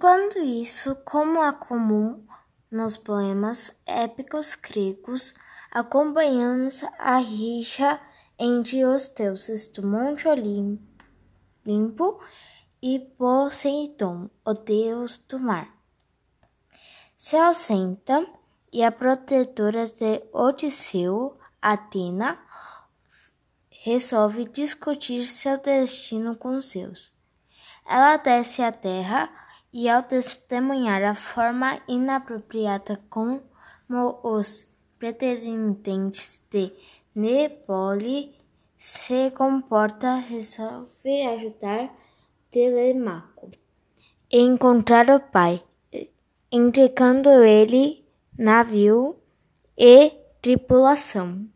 Enquanto isso, como é comum nos poemas épicos gregos, acompanhamos a rixa entre os deuses do Monte Olimpo e Poseidon, o deus do mar. Se ausenta e a protetora de Odisseu, Atena, resolve discutir seu destino com Zeus. Ela desce à terra e, ao testemunhar a forma inapropriada como os pretendentes de Nepole se comporta, resolve ajudar Telemaco a encontrar o pai, entregando ele navio e tripulação.